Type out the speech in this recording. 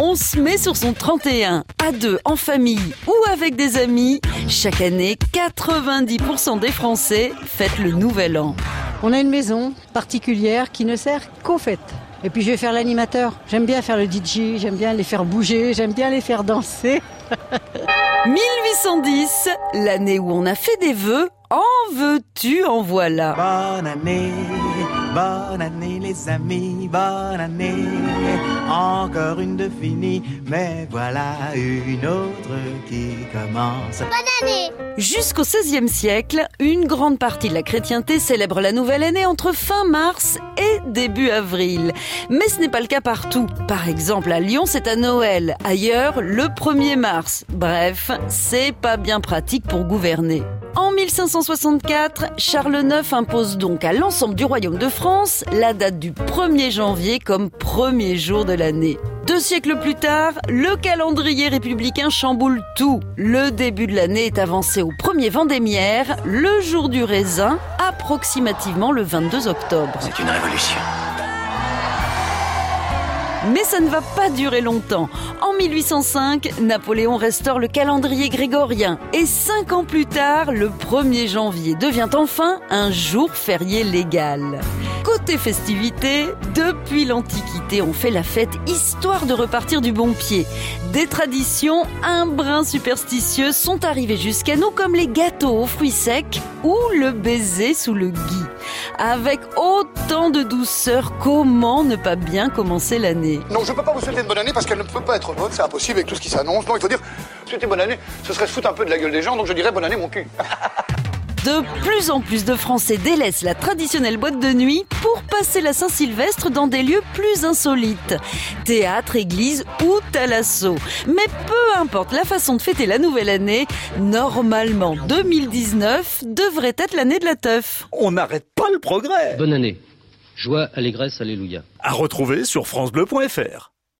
On se met sur son 31, à deux, en famille ou avec des amis. Chaque année, 90% des Français fêtent le Nouvel An. On a une maison particulière qui ne sert qu'aux fêtes. Et puis je vais faire l'animateur. J'aime bien faire le DJ, j'aime bien les faire bouger, j'aime bien les faire danser. 1810, l'année où on a fait des vœux. En veux-tu, en voilà. Bonne année, bonne année les amis, bonne année. Encore une de finie, mais voilà une autre qui commence. Jusqu'au XVIe siècle, une grande partie de la chrétienté célèbre la nouvelle année entre fin mars et début avril. Mais ce n'est pas le cas partout. Par exemple, à Lyon, c'est à Noël. Ailleurs, le 1er mars. Bref, c'est pas bien pratique pour gouverner. En 1564, Charles IX impose donc à l'ensemble du royaume de France la date du 1er janvier comme premier jour de l'année. Deux siècles plus tard, le calendrier républicain chamboule tout. Le début de l'année est avancé au premier vendémiaire, le jour du raisin, approximativement le 22 octobre. C'est une révolution. Mais ça ne va pas durer longtemps. En 1805, Napoléon restaure le calendrier grégorien. Et cinq ans plus tard, le 1er janvier devient enfin un jour férié légal. Côté festivité, depuis l'Antiquité, on fait la fête histoire de repartir du bon pied. Des traditions un brin superstitieuses sont arrivées jusqu'à nous comme les gâteaux aux fruits secs ou le baiser sous le gui. Avec autant de douceur, comment ne pas bien commencer l'année? Non, je peux pas vous souhaiter une bonne année parce qu'elle ne peut pas être bonne, c'est impossible avec tout ce qui s'annonce. Non, il faut dire souhaiter bonne année, ce serait se foutre un peu de la gueule des gens, donc je dirais bonne année mon cul. De plus en plus de Français délaissent la traditionnelle boîte de nuit pour passer la Saint-Sylvestre dans des lieux plus insolites. Théâtre, église ou thalasso. Mais peu importe la façon de fêter la nouvelle année, normalement 2019 devrait être l'année de la teuf. On n'arrête pas le progrès. Bonne année. Joie, allégresse, alléluia. À retrouver sur francebleu.fr.